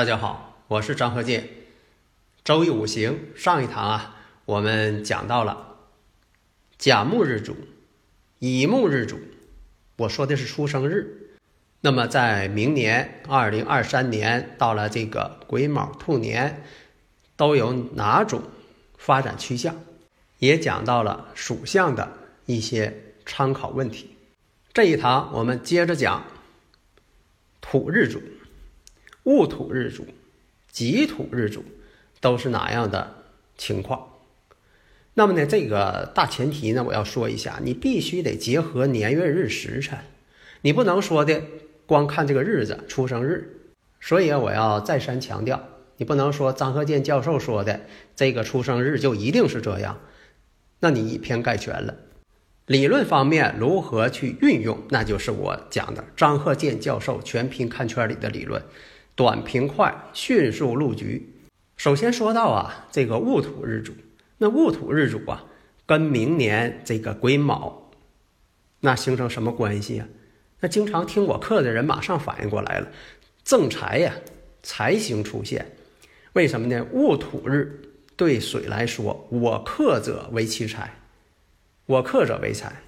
大家好，我是张和建。周易五行上一堂啊，我们讲到了甲木日主、乙木日主，我说的是出生日。那么在明年二零二三年到了这个癸卯兔年，都有哪种发展趋向？也讲到了属相的一些参考问题。这一堂我们接着讲土日主。戊土日主、己土日主都是哪样的情况？那么呢，这个大前提呢，我要说一下，你必须得结合年月日时辰，你不能说的光看这个日子出生日。所以我要再三强调，你不能说张鹤健教授说的这个出生日就一定是这样，那你以偏概全了。理论方面如何去运用，那就是我讲的张鹤健教授全凭看圈里的理论。短平快，迅速入局。首先说到啊，这个戊土日主，那戊土日主啊，跟明年这个癸卯，那形成什么关系啊？那经常听我课的人马上反应过来了，正财呀，财星出现。为什么呢？戊土日对水来说，我克者为其财，我克者为财，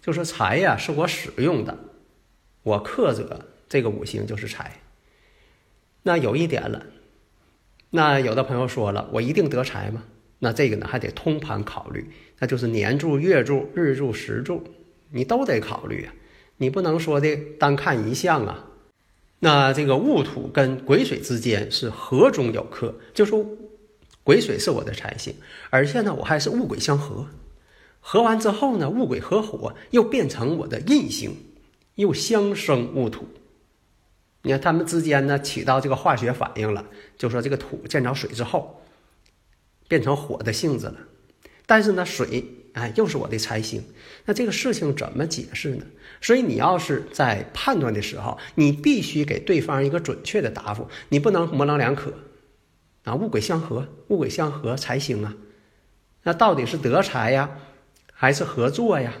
就说财呀是我使用的，我克者这个五行就是财。那有一点了，那有的朋友说了，我一定得财吗？那这个呢还得通盘考虑，那就是年柱、月柱、日柱、时柱，你都得考虑啊。你不能说的单看一项啊。那这个戊土跟癸水之间是合中有克，就说癸水是我的财星，而且呢我还是戊癸相合，合完之后呢戊癸合火又变成我的印星，又相生戊土。你看，他们之间呢起到这个化学反应了，就说这个土见着水之后，变成火的性质了。但是呢，水哎又是我的财星，那这个事情怎么解释呢？所以你要是在判断的时候，你必须给对方一个准确的答复，你不能模棱两可。啊，物鬼相合，物鬼相合，财星啊，那到底是得财呀，还是合作呀，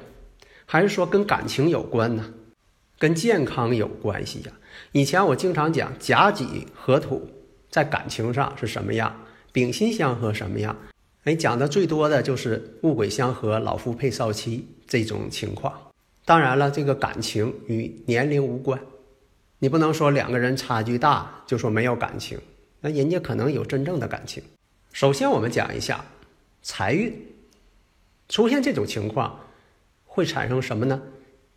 还是说跟感情有关呢？跟健康有关系呀。以前我经常讲甲己合土在感情上是什么样，丙辛相合什么样。哎，讲的最多的就是戊癸相合，老夫配少妻这种情况。当然了，这个感情与年龄无关，你不能说两个人差距大就说没有感情，那人家可能有真正的感情。首先，我们讲一下财运出现这种情况会产生什么呢？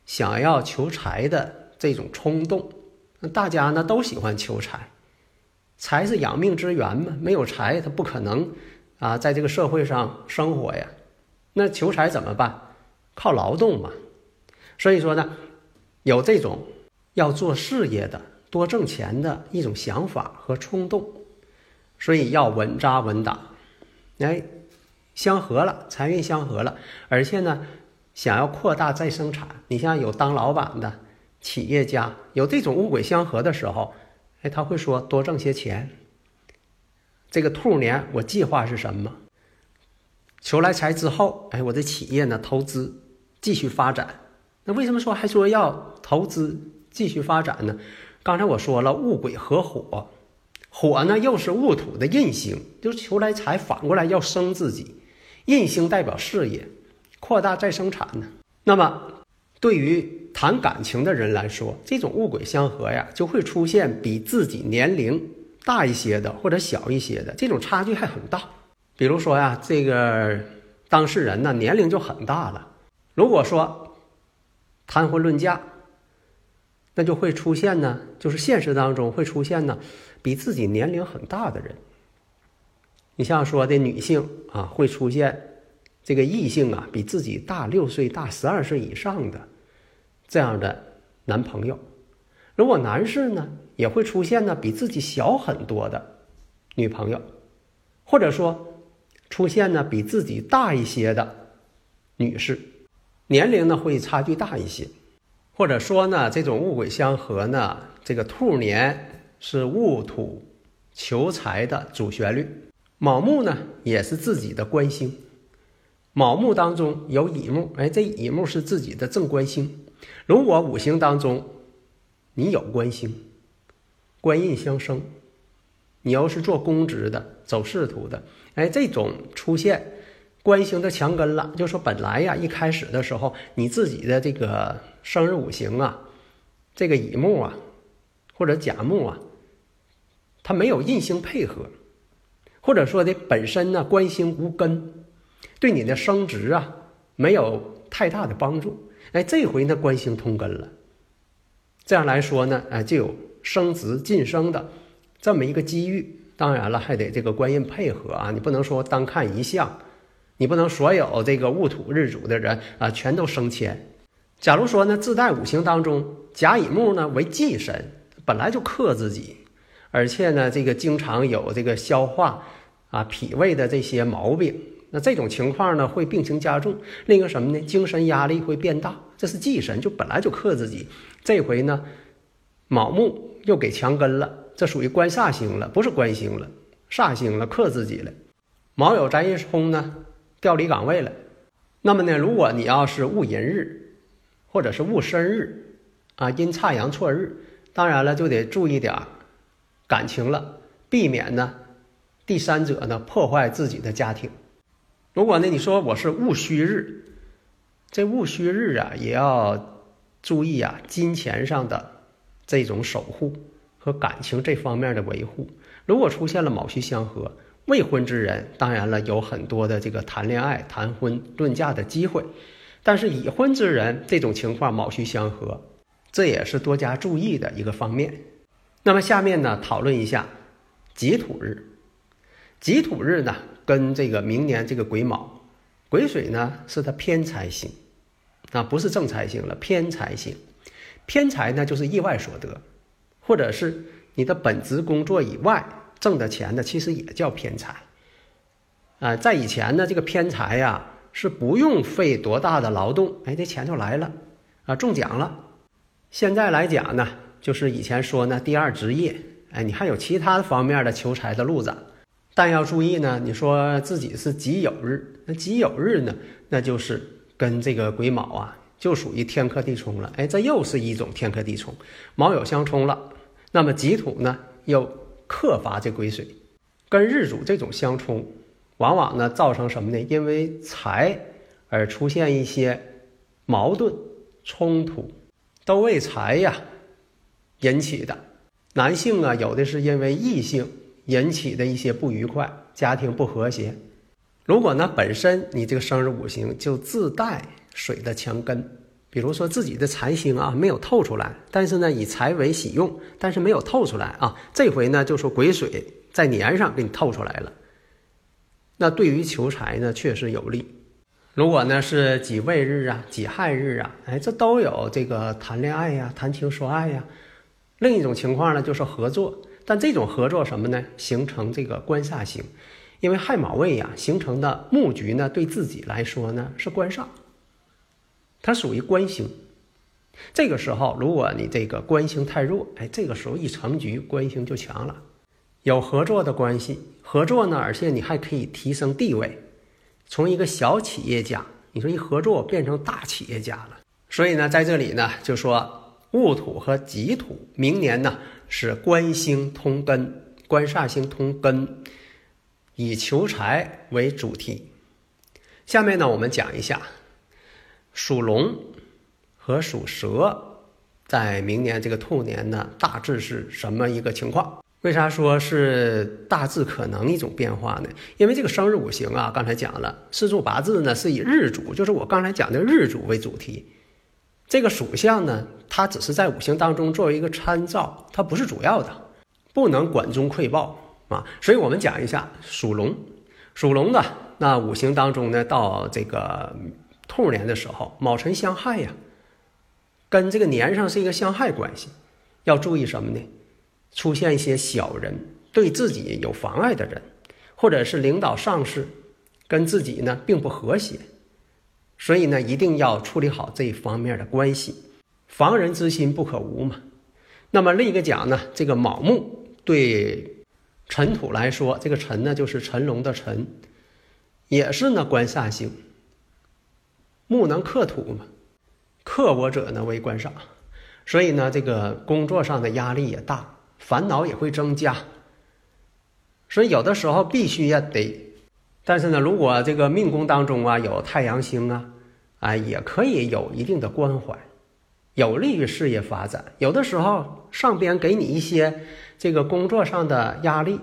想要求财的这种冲动。那大家呢都喜欢求财，财是养命之源嘛，没有财他不可能啊在这个社会上生活呀。那求财怎么办？靠劳动嘛。所以说呢，有这种要做事业的、多挣钱的一种想法和冲动，所以要稳扎稳打。哎，相合了，财运相合了，而且呢，想要扩大再生产。你像有当老板的。企业家有这种物鬼相合的时候，哎，他会说多挣些钱。这个兔年我计划是什么？求来财之后，哎，我的企业呢投资继续发展。那为什么说还说要投资继续发展呢？刚才我说了，戊癸合火，火呢又是戊土的印星，就是求来财反过来要生自己。印星代表事业，扩大再生产呢。那么。对于谈感情的人来说，这种物鬼相合呀，就会出现比自己年龄大一些的或者小一些的，这种差距还很大。比如说呀，这个当事人呢年龄就很大了。如果说谈婚论嫁，那就会出现呢，就是现实当中会出现呢，比自己年龄很大的人。你像说的女性啊，会出现这个异性啊比自己大六岁、大十二岁以上的这样的男朋友；如果男士呢，也会出现呢比自己小很多的女朋友，或者说出现呢比自己大一些的女士，年龄呢会差距大一些，或者说呢这种戊癸相合呢，这个兔年是戊土求财的主旋律。卯木呢，也是自己的官星。卯木当中有乙木，哎，这乙木是自己的正官星。如果五行当中你有官星，官印相生，你要是做公职的、走仕途的，哎，这种出现官星的强根了，就说本来呀，一开始的时候你自己的这个生日五行啊，这个乙木啊，或者甲木啊，它没有印星配合。或者说的本身呢，官星无根，对你的升职啊没有太大的帮助。哎，这回呢官星通根了，这样来说呢，哎就有升职晋升的这么一个机遇。当然了，还得这个官印配合啊，你不能说单看一项，你不能所有这个戊土日主的人啊全都升迁。假如说呢，自带五行当中甲乙木呢为忌神，本来就克自己，而且呢这个经常有这个消化。啊，脾胃的这些毛病，那这种情况呢，会病情加重。另一个什么呢？精神压力会变大，这是忌神，就本来就克自己。这回呢，卯木又给强根了，这属于官煞星了，不是官星了，煞星了，克自己了。卯酉宅一冲呢，调离岗位了。那么呢，如果你要是戊寅日，或者是戊申日，啊，阴差阳错日，当然了，就得注意点感情了，避免呢。第三者呢，破坏自己的家庭。如果呢，你说我是戊戌日，这戊戌日啊，也要注意啊，金钱上的这种守护和感情这方面的维护。如果出现了卯戌相合，未婚之人当然了，有很多的这个谈恋爱、谈婚论嫁的机会。但是已婚之人这种情况卯戌相合，这也是多加注意的一个方面。那么下面呢，讨论一下己土日。己土日呢，跟这个明年这个癸卯，癸水呢是它偏财星，啊，不是正财星了，偏财星。偏财呢就是意外所得，或者是你的本职工作以外挣的钱呢，其实也叫偏财。啊，在以前呢，这个偏财呀是不用费多大的劳动，哎，这钱就来了，啊，中奖了。现在来讲呢，就是以前说呢，第二职业，哎，你还有其他方面的求财的路子。但要注意呢，你说自己是己酉日，那己酉日呢，那就是跟这个癸卯啊，就属于天克地冲了。哎，这又是一种天克地冲，卯酉相冲了。那么己土呢，又克伐这癸水，跟日主这种相冲，往往呢造成什么呢？因为财而出现一些矛盾冲突，都为财呀引起的。男性啊，有的是因为异性。引起的一些不愉快，家庭不和谐。如果呢，本身你这个生日五行就自带水的强根，比如说自己的财星啊没有透出来，但是呢以财为喜用，但是没有透出来啊。这回呢就说癸水在年上给你透出来了，那对于求财呢确实有利。如果呢是己未日啊、己亥日啊，哎，这都有这个谈恋爱呀、谈情说爱呀。另一种情况呢就是合作。但这种合作什么呢？形成这个官煞星，因为亥卯未呀形成的木局呢，对自己来说呢是官煞，它属于官星。这个时候，如果你这个官星太弱，哎，这个时候一成局，官星就强了，有合作的关系，合作呢，而且你还可以提升地位，从一个小企业家，你说一合作变成大企业家了。所以呢，在这里呢，就说戊土和己土，明年呢。是官星通根，官煞星通根，以求财为主题。下面呢，我们讲一下属龙和属蛇在明年这个兔年呢，大致是什么一个情况？为啥说是大致可能一种变化呢？因为这个生日五行啊，刚才讲了，四柱八字呢是以日主，就是我刚才讲的日主为主题。这个属相呢，它只是在五行当中作为一个参照，它不是主要的，不能管中窥豹。啊。所以我们讲一下属龙，属龙的那五行当中呢，到这个兔年的时候，卯辰相害呀，跟这个年上是一个相害关系，要注意什么呢？出现一些小人对自己有妨碍的人，或者是领导上司跟自己呢并不和谐，所以呢一定要处理好这一方面的关系，防人之心不可无嘛。那么另一个讲呢，这个卯木对辰土来说，这个辰呢就是辰龙的辰，也是呢官煞星。木能克土嘛，克我者呢为官煞，所以呢这个工作上的压力也大。烦恼也会增加，所以有的时候必须要得。但是呢，如果这个命宫当中啊有太阳星啊，啊也可以有一定的关怀，有利于事业发展。有的时候上边给你一些这个工作上的压力，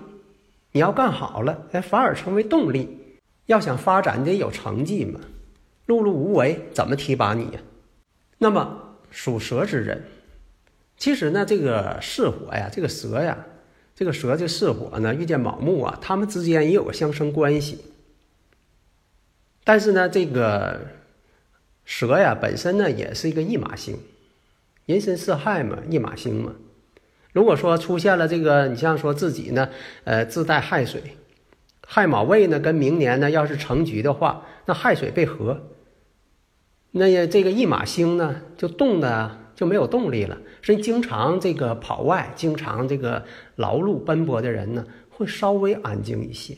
你要干好了，哎，反而成为动力。要想发展，你得有成绩嘛。碌碌无为，怎么提拔你呀？那么属蛇之人。其实呢，这个巳火呀，这个蛇呀，这个蛇这巳火呢，遇见卯木啊，他们之间也有个相生关系。但是呢，这个蛇呀本身呢也是一个驿马星，人身四害嘛，驿马星嘛。如果说出现了这个，你像说自己呢，呃，自带亥水，亥卯未呢跟明年呢要是成局的话，那亥水被合，那这个驿马星呢就动的。就没有动力了，所以经常这个跑外、经常这个劳碌奔波的人呢，会稍微安静一些。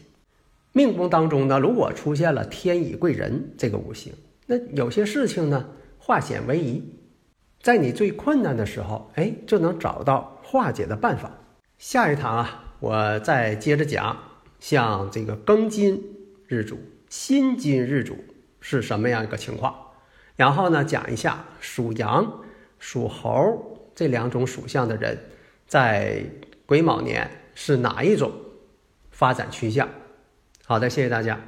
命宫当中呢，如果出现了天乙贵人这个五行，那有些事情呢化险为夷，在你最困难的时候，哎，就能找到化解的办法。下一堂啊，我再接着讲，像这个庚金日主、辛金日主是什么样一个情况，然后呢，讲一下属羊。属猴这两种属相的人，在癸卯年是哪一种发展趋向？好的，谢谢大家。